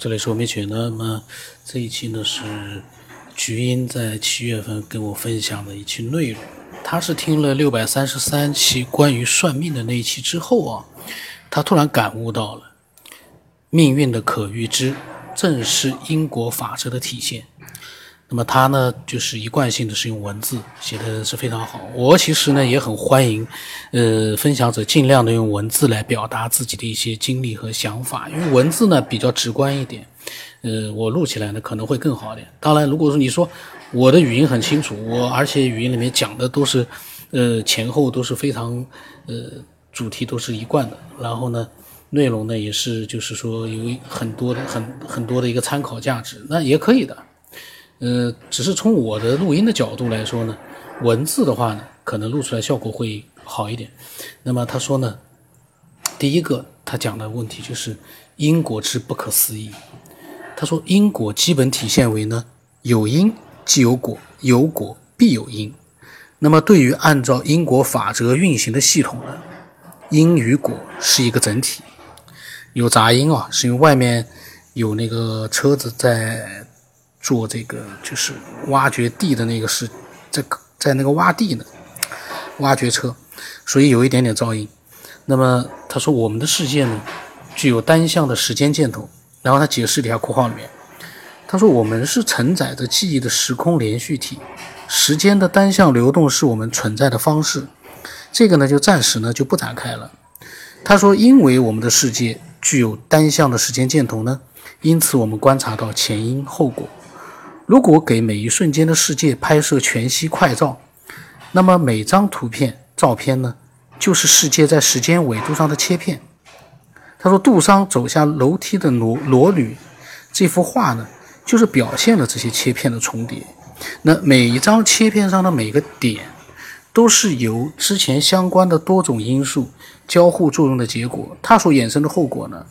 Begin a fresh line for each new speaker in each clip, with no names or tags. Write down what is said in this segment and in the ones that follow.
这里是我美雪。那么这一期呢是菊英在七月份跟我分享的一期内容。他是听了六百三十三期关于算命的那一期之后啊，他突然感悟到了命运的可预知正是因果法则的体现。那么他呢，就是一贯性的是用文字写的是非常好。我其实呢也很欢迎，呃，分享者尽量的用文字来表达自己的一些经历和想法，因为文字呢比较直观一点，呃，我录起来呢可能会更好一点。当然，如果说你说我的语音很清楚，我而且语音里面讲的都是，呃，前后都是非常，呃，主题都是一贯的，然后呢，内容呢也是就是说有很多的很很多的一个参考价值，那也可以的。呃，只是从我的录音的角度来说呢，文字的话呢，可能录出来效果会好一点。那么他说呢，第一个他讲的问题就是因果之不可思议。他说因果基本体现为呢，有因即有果，有果必有因。那么对于按照因果法则运行的系统呢，因与果是一个整体。有杂音啊，是因为外面有那个车子在。做这个就是挖掘地的那个是在在那个挖地呢，挖掘车，所以有一点点噪音。那么他说我们的世界呢具有单向的时间箭头，然后他解释了一下括号里面，他说我们是承载着记忆的时空连续体，时间的单向流动是我们存在的方式。这个呢就暂时呢就不展开了。他说因为我们的世界具有单向的时间箭头呢，因此我们观察到前因后果。如果给每一瞬间的世界拍摄全息快照，那么每张图片、照片呢，就是世界在时间纬度上的切片。他说：“杜桑走下楼梯的裸裸女，这幅画呢，就是表现了这些切片的重叠。那每一张切片上的每个点，都是由之前相关的多种因素交互作用的结果。它所衍生的后果呢，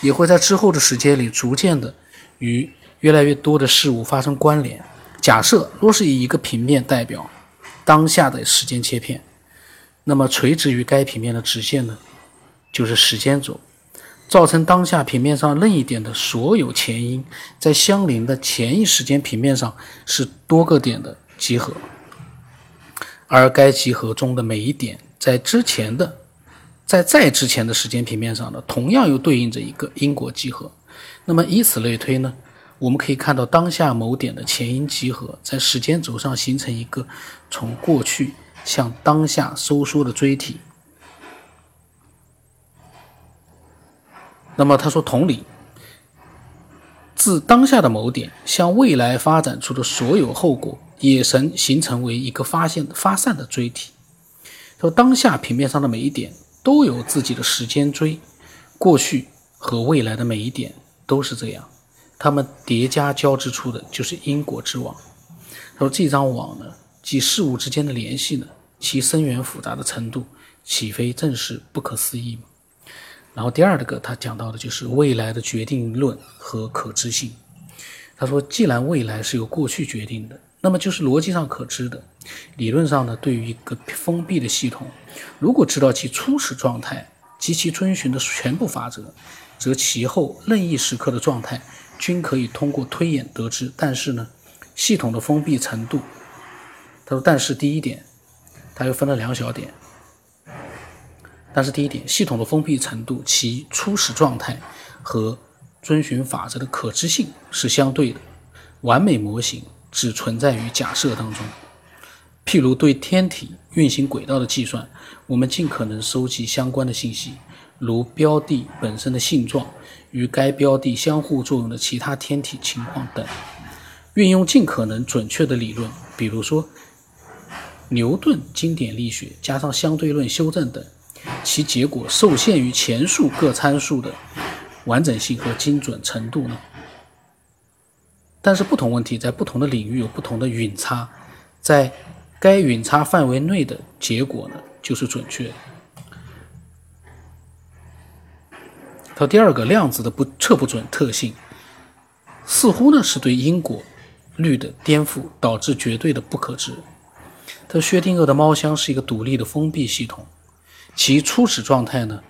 也会在之后的时间里逐渐的与。”越来越多的事物发生关联。假设若是以一个平面代表当下的时间切片，那么垂直于该平面的直线呢，就是时间轴，造成当下平面上任意点的所有前因，在相邻的前一时间平面上是多个点的集合，而该集合中的每一点在之前的，在再之前的时间平面上呢，同样又对应着一个因果集合。那么以此类推呢？我们可以看到当下某点的前因集合，在时间轴上形成一个从过去向当下收缩的锥体。那么他说，同理，自当下的某点向未来发展出的所有后果，也成形成为一个发现发散的锥体。说当下平面上的每一点都有自己的时间锥，过去和未来的每一点都是这样。他们叠加交织出的就是因果之网。他说：“这张网呢，即事物之间的联系呢，其深远复杂的程度，岂非正是不可思议吗？”然后第二个，他讲到的就是未来的决定论和可知性。他说：“既然未来是由过去决定的，那么就是逻辑上可知的。理论上呢，对于一个封闭的系统，如果知道其初始状态及其遵循的全部法则，则其后任意时刻的状态。”均可以通过推演得知，但是呢，系统的封闭程度，他说，但是第一点，他又分了两小点。但是第一点，系统的封闭程度，其初始状态和遵循法则的可知性是相对的。完美模型只存在于假设当中。譬如对天体运行轨道的计算，我们尽可能收集相关的信息。如标的本身的性状与该标的相互作用的其他天体情况等，运用尽可能准确的理论，比如说牛顿经典力学加上相对论修正等，其结果受限于前述各参数的完整性和精准程度呢？但是不同问题在不同的领域有不同的允差，在该允差范围内的结果呢，就是准确的。它第二个量子的不测不准特性，似乎呢是对因果律的颠覆，导致绝对的不可知。它薛定谔的猫箱是一个独立的封闭系统，其初始状态呢，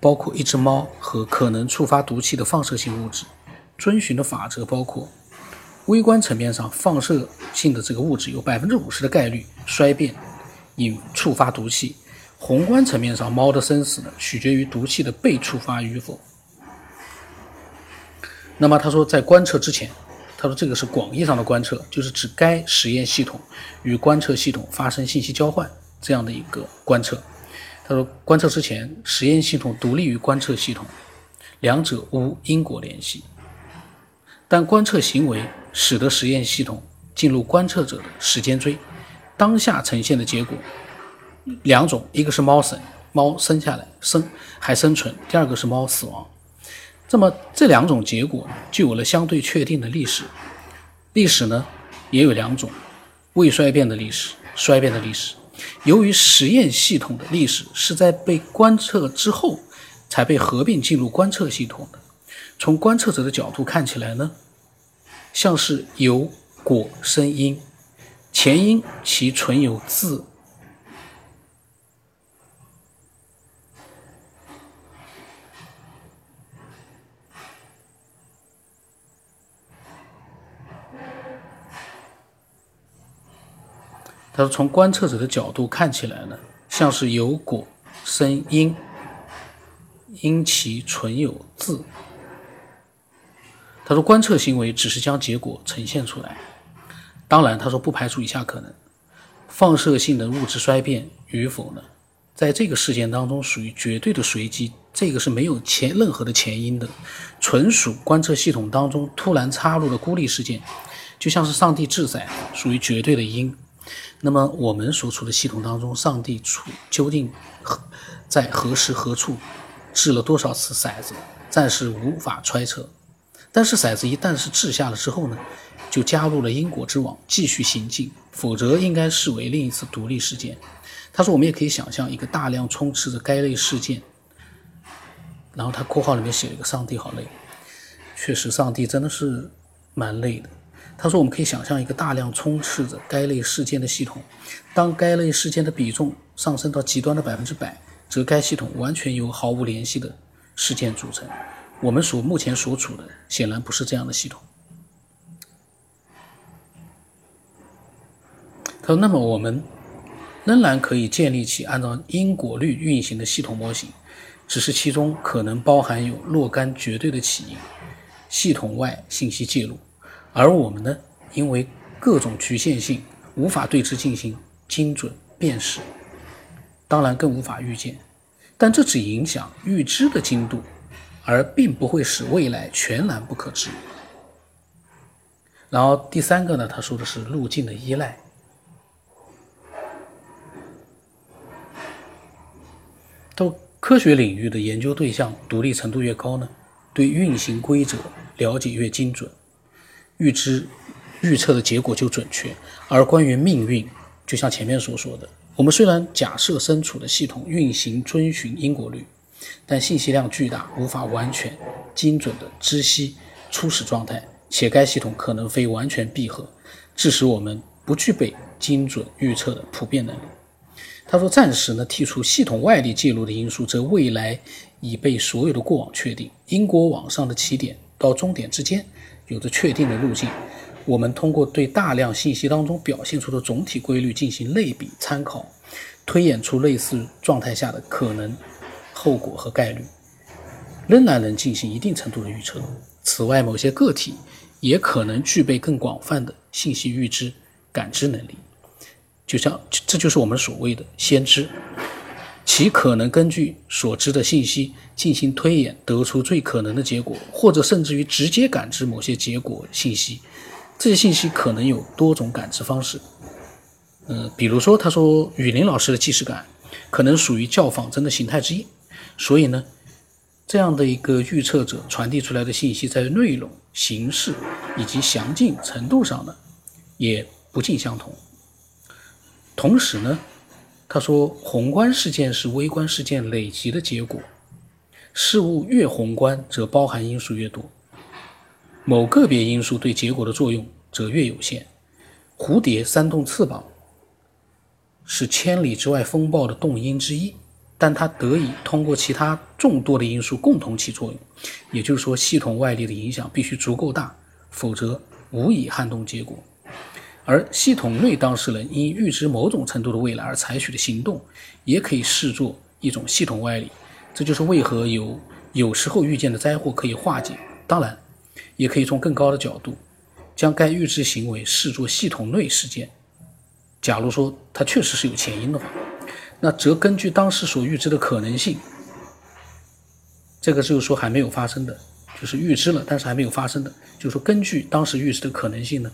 包括一只猫和可能触发毒气的放射性物质。遵循的法则包括：微观层面上，放射性的这个物质有百分之五十的概率衰变，引触发毒气；宏观层面上，猫的生死呢，取决于毒气的被触发与否。那么他说，在观测之前，他说这个是广义上的观测，就是指该实验系统与观测系统发生信息交换这样的一个观测。他说，观测之前，实验系统独立于观测系统。两者无因果联系，但观测行为使得实验系统进入观测者的时间锥，当下呈现的结果两种，一个是猫生，猫生下来生还生存；第二个是猫死亡。那么这两种结果就有了相对确定的历史。历史呢也有两种：未衰变的历史、衰变的历史。由于实验系统的历史是在被观测之后。才被合并进入观测系统的。从观测者的角度看起来呢，像是有果生因，前因其存有自。他说，从观测者的角度看起来呢，像是有果生因。因其存有自。他说，观测行为只是将结果呈现出来。当然，他说不排除以下可能：放射性的物质衰变与否呢？在这个事件当中属于绝对的随机，这个是没有前任何的前因的，纯属观测系统当中突然插入的孤立事件，就像是上帝制宰，属于绝对的因。那么我们所处的系统当中，上帝处究竟在何时何处？掷了多少次骰子，暂时无法揣测。但是骰子一旦是掷下了之后呢，就加入了因果之网，继续行进。否则应该视为另一次独立事件。他说，我们也可以想象一个大量充斥着该类事件。然后他括号里面写了一个“上帝好累”，确实，上帝真的是蛮累的。他说，我们可以想象一个大量充斥着该类事件的系统，当该类事件的比重上升到极端的百分之百。则该系统完全由毫无联系的事件组成。我们所目前所处的显然不是这样的系统。他说：“那么我们仍然可以建立起按照因果律运行的系统模型，只是其中可能包含有若干绝对的起因、系统外信息介入，而我们呢，因为各种局限性，无法对之进行精准辨识。”当然更无法预见，但这只影响预知的精度，而并不会使未来全然不可知。然后第三个呢，他说的是路径的依赖。到科学领域的研究对象独立程度越高呢，对运行规则了解越精准，预知预测的结果就准确。而关于命运，就像前面所说的。我们虽然假设身处的系统运行遵循因果律，但信息量巨大，无法完全精准的知悉初始状态，且该系统可能非完全闭合，致使我们不具备精准预测的普遍能力。他说：“暂时呢，剔除系统外力介入的因素，则未来已被所有的过往确定。因果网上的起点到终点之间有着确定的路径。”我们通过对大量信息当中表现出的总体规律进行类比参考，推演出类似状态下的可能后果和概率，仍然能进行一定程度的预测。此外，某些个体也可能具备更广泛的信息预知感知能力，就像这就是我们所谓的先知，其可能根据所知的信息进行推演，得出最可能的结果，或者甚至于直接感知某些结果信息。这些信息可能有多种感知方式，嗯，比如说，他说雨林老师的即视感可能属于较仿真的形态之一，所以呢，这样的一个预测者传递出来的信息在内容、形式以及详尽程度上呢，也不尽相同。同时呢，他说宏观事件是微观事件累积的结果，事物越宏观，则包含因素越多。某个别因素对结果的作用则越有限。蝴蝶扇动翅膀是千里之外风暴的动因之一，但它得以通过其他众多的因素共同起作用。也就是说，系统外力的影响必须足够大，否则无以撼动结果。而系统内当事人因预知某种程度的未来而采取的行动，也可以视作一种系统外力。这就是为何有有时候遇见的灾祸可以化解。当然，也可以从更高的角度，将该预知行为视作系统内事件。假如说它确实是有前因的话，那则根据当时所预知的可能性，这个就是说还没有发生的，就是预知了，但是还没有发生的，就是说根据当时预知的可能性呢。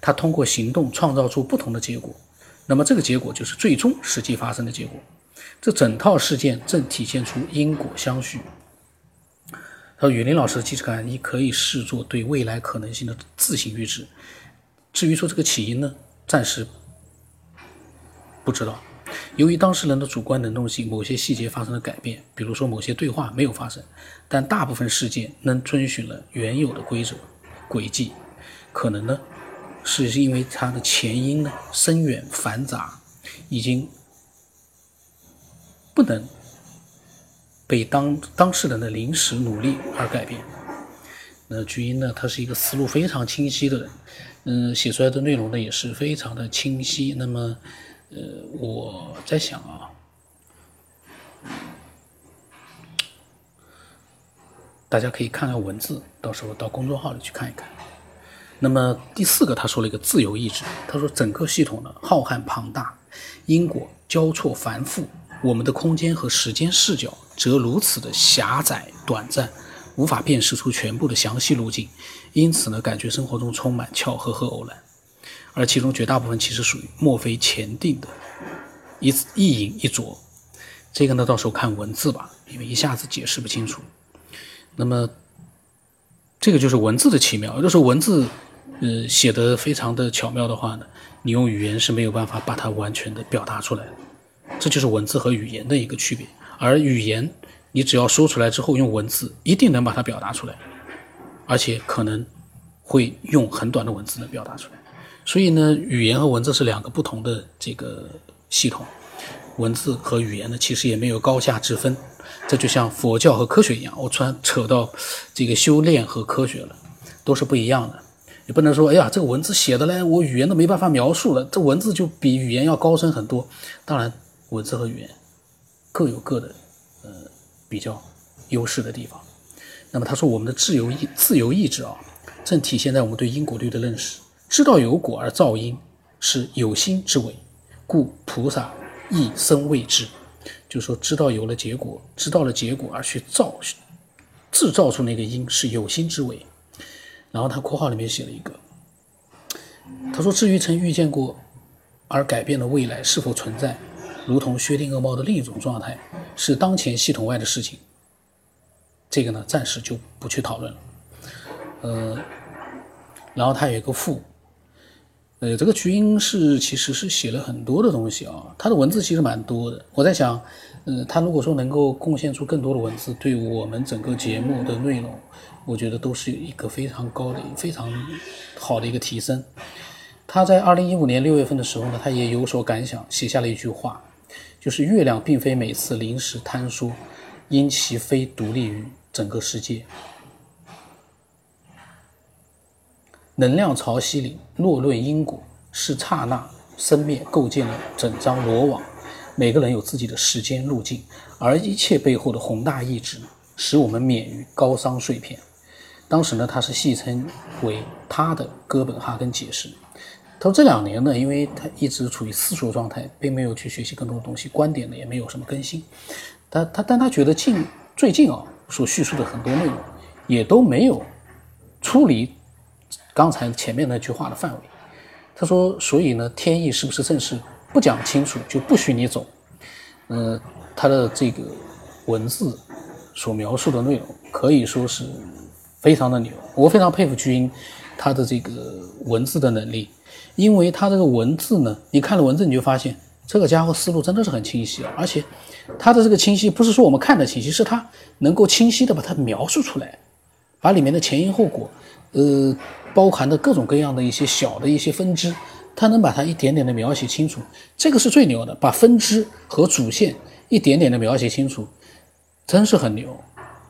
他通过行动创造出不同的结果，那么这个结果就是最终实际发生的结果。这整套事件正体现出因果相续。他说：“雨林老师的即视感，你可以视作对未来可能性的自行预知。至于说这个起因呢，暂时不知道。由于当事人的主观能动性，某些细节发生了改变，比如说某些对话没有发生，但大部分事件能遵循了原有的规则轨迹，可能呢。”是因为它的前因呢深远繁杂，已经不能被当当事人的临时努力而改变。那菊英呢，他是一个思路非常清晰的人，嗯，写出来的内容呢也是非常的清晰。那么，呃，我在想啊，大家可以看看文字，到时候到公众号里去看一看。那么第四个，他说了一个自由意志。他说整个系统呢浩瀚庞大，因果交错繁复，我们的空间和时间视角则如此的狭窄短暂，无法辨识出全部的详细路径。因此呢，感觉生活中充满巧合和偶然，而其中绝大部分其实属于墨菲前定的一一隐一着。这个呢，到时候看文字吧，因为一下子解释不清楚。那么这个就是文字的奇妙，有的时候文字。呃，写的非常的巧妙的话呢，你用语言是没有办法把它完全的表达出来的，这就是文字和语言的一个区别。而语言，你只要说出来之后，用文字一定能把它表达出来，而且可能会用很短的文字能表达出来。所以呢，语言和文字是两个不同的这个系统，文字和语言呢，其实也没有高下之分。这就像佛教和科学一样，我突然扯到这个修炼和科学了，都是不一样的。也不能说，哎呀，这个文字写的嘞，我语言都没办法描述了。这文字就比语言要高深很多。当然，文字和语言各有各的呃比较优势的地方。那么他说，我们的自由意自由意志啊，正体现在我们对因果律的认识。知道有果而造因是有心之为，故菩萨亦生畏之。就说知道有了结果，知道了结果而去造制造出那个因是有心之为。然后他括号里面写了一个，他说：“至于曾遇见过而改变的未来是否存在，如同薛定谔猫的另一种状态，是当前系统外的事情。这个呢，暂时就不去讨论了。呃，然后他有一个附，呃，这个菊英是其实是写了很多的东西啊，他的文字其实蛮多的。我在想，呃，他如果说能够贡献出更多的文字，对我们整个节目的内容。”我觉得都是一个非常高的、非常好的一个提升。他在二零一五年六月份的时候呢，他也有所感想，写下了一句话，就是月亮并非每次临时坍缩，因其非独立于整个世界。能量潮汐里若论因果，是刹那生灭构建了整张罗网。每个人有自己的时间路径，而一切背后的宏大意志，使我们免于高商碎片。当时呢，他是戏称为他的哥本哈根解释。他说这两年呢，因为他一直处于思索状态，并没有去学习更多的东西，观点呢也没有什么更新。他他但他觉得近最近啊所叙述的很多内容，也都没有出离刚才前面那句话的范围。他说，所以呢，天意是不是正是不讲清楚就不许你走？呃，他的这个文字所描述的内容可以说是。非常的牛，我非常佩服巨婴他的这个文字的能力，因为他这个文字呢，你看了文字你就发现这个家伙思路真的是很清晰，而且他的这个清晰不是说我们看的清晰，是他能够清晰的把它描述出来，把里面的前因后果，呃，包含的各种各样的一些小的一些分支，他能把它一点点的描写清楚，这个是最牛的，把分支和主线一点点的描写清楚，真是很牛。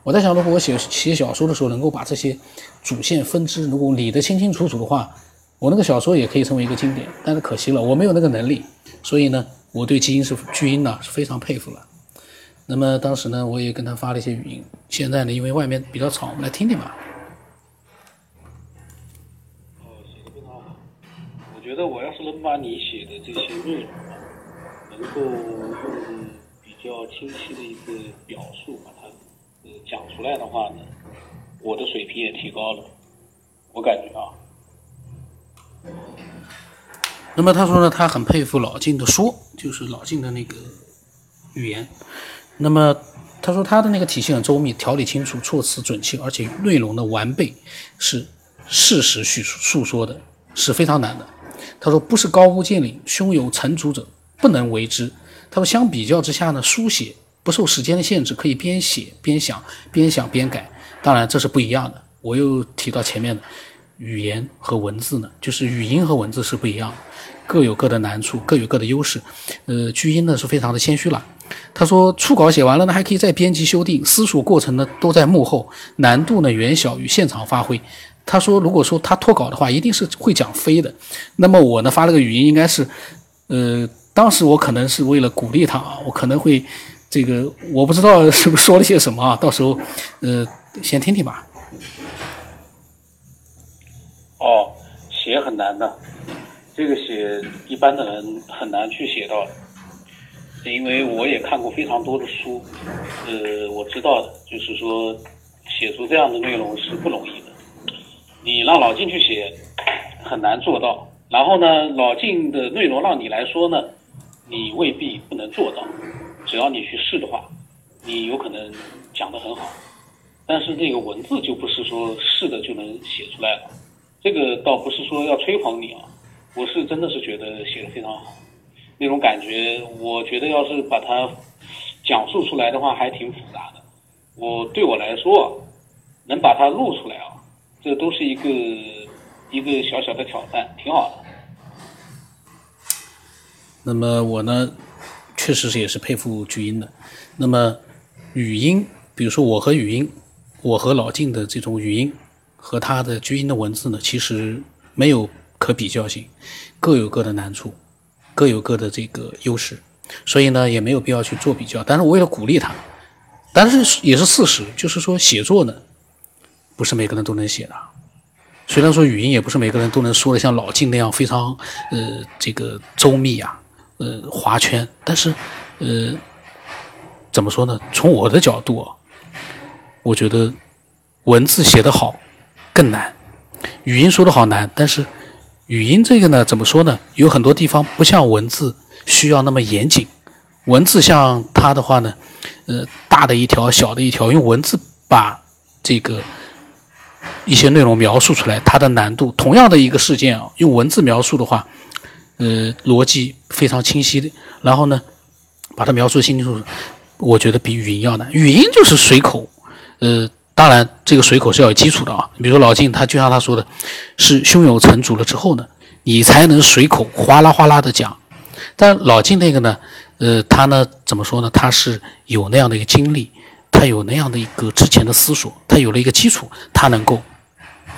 我在想，如果我写写小说的时候能够把这些主线分支如果理得清清楚楚的话，我那个小说也可以成为一个经典。但是可惜了，我没有那个能力，所以呢，我对基因是巨婴呢是非常佩服了。那么当时呢，我也跟他发了一些语音。现在呢，因为外面比较吵，我们来听听吧。
觉把你写的这些内容啊，能够用比较清晰的一个表述把它呃讲出来的话呢，我的水平也提高了。我感觉啊。
那么他说呢，他很佩服老晋的说，就是老晋的那个语言。那么他说他的那个体系很周密，条理清楚，措辞准确，而且内容的完备是事实叙述诉说的，是非常难的。他说：“不是高屋建瓴、胸有成竹者不能为之。”他说：“相比较之下呢，书写不受时间的限制，可以边写边想，边想边改。当然，这是不一样的。我又提到前面的语言和文字呢，就是语音和文字是不一样的，各有各的难处，各有各的优势。呃，巨婴呢是非常的谦虚了。他说，初稿写完了呢，还可以再编辑修订，思索过程呢都在幕后，难度呢远小于现场发挥。”他说：“如果说他脱稿的话，一定是会讲飞的。那么我呢发了个语音，应该是，呃，当时我可能是为了鼓励他啊，我可能会这个我不知道是不是说了些什么啊，到时候呃先听听吧。”
哦，写很难的，这个写一般的人很难去写到，因为我也看过非常多的书，呃，我知道的，就是说写出这样的内容是不容易。你让老晋去写，很难做到。然后呢，老晋的内容让你来说呢，你未必不能做到。只要你去试的话，你有可能讲得很好。但是那个文字就不是说试的就能写出来了。这个倒不是说要吹捧你啊，我是真的是觉得写的非常好。那种感觉，我觉得要是把它讲述出来的话，还挺复杂的。我对我来说，能把它录出来啊。这都是一个一个小小的挑战，挺好的。
那么我呢，确实是也是佩服巨婴的。那么语音，比如说我和语音，我和老晋的这种语音和他的巨婴的文字呢，其实没有可比较性，各有各的难处，各有各的这个优势，所以呢，也没有必要去做比较。但是我为了鼓励他，但是也是事实，就是说写作呢。不是每个人都能写的，虽然说语音也不是每个人都能说的像老静那样非常呃这个周密啊，呃划圈，但是呃怎么说呢？从我的角度啊，我觉得文字写得好更难，语音说的好难，但是语音这个呢，怎么说呢？有很多地方不像文字需要那么严谨，文字像它的话呢，呃大的一条小的一条，用文字把这个。一些内容描述出来，它的难度同样的一个事件啊，用文字描述的话，呃，逻辑非常清晰的，然后呢，把它描述清清楚楚，我觉得比语音要难。语音就是随口，呃，当然这个随口是要有基础的啊。比如说老金，他就像他说的，是胸有成竹了之后呢，你才能随口哗啦哗啦的讲。但老金那个呢，呃，他呢怎么说呢？他是有那样的一个经历。他有那样的一个之前的思索，他有了一个基础，他能够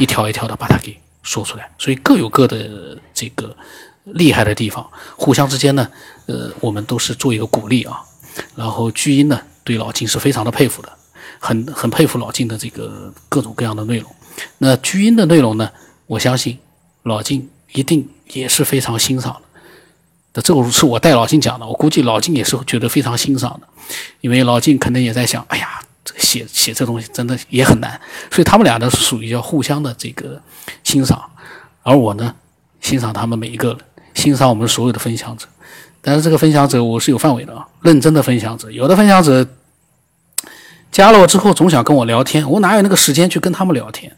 一条一条的把它给说出来，所以各有各的这个厉害的地方，互相之间呢，呃，我们都是做一个鼓励啊。然后巨婴呢，对老金是非常的佩服的，很很佩服老金的这个各种各样的内容。那巨婴的内容呢，我相信老金一定也是非常欣赏的。这个是我带老金讲的，我估计老金也是觉得非常欣赏的，因为老金可能也在想，哎呀，写写这东西真的也很难，所以他们俩呢是属于要互相的这个欣赏，而我呢欣赏他们每一个人，欣赏我们所有的分享者，但是这个分享者我是有范围的啊，认真的分享者，有的分享者加了我之后总想跟我聊天，我哪有那个时间去跟他们聊天？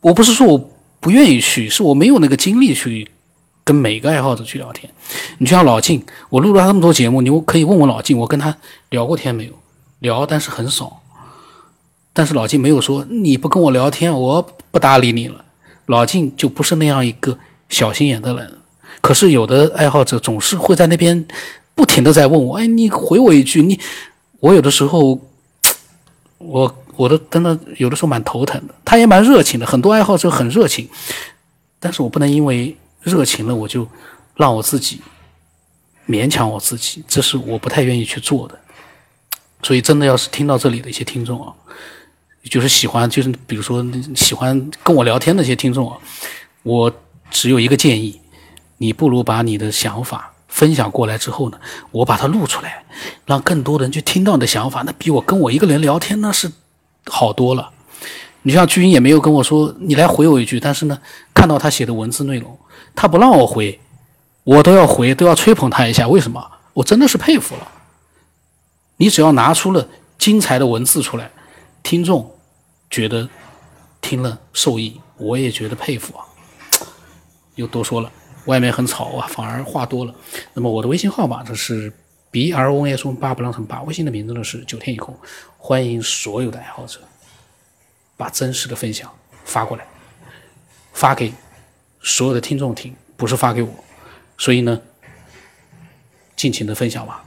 我不是说我不愿意去，是我没有那个精力去。跟每个爱好者去聊天，你就像老静，我录了他那么多节目，你可以问问老静，我跟他聊过天没有？聊，但是很少。但是老晋没有说你不跟我聊天，我不搭理你了。老晋就不是那样一个小心眼的人。可是有的爱好者总是会在那边不停的在问我，哎，你回我一句，你我有的时候，我我都真的有的时候蛮头疼的。他也蛮热情的，很多爱好者很热情，但是我不能因为热情了我就让我自己勉强我自己，这是我不太愿意去做的。所以真的要是听到这里的一些听众啊，就是喜欢就是比如说喜欢跟我聊天的一些听众啊，我只有一个建议。你不如把你的想法分享过来之后呢，我把它录出来，让更多的人去听到你的想法，那比我跟我一个人聊天那是好多了。你像居英也没有跟我说你来回我一句，但是呢，看到他写的文字内容，他不让我回，我都要回，都要吹捧他一下。为什么？我真的是佩服了。你只要拿出了精彩的文字出来，听众觉得听了受益，我也觉得佩服啊。又多说了。外面很吵啊，反而话多了。那么我的微信号码呢是 b r o n s 八不让成八，微信的名字呢是九天以后，欢迎所有的爱好者把真实的分享发过来，发给所有的听众听，不是发给我。所以呢，尽情的分享吧。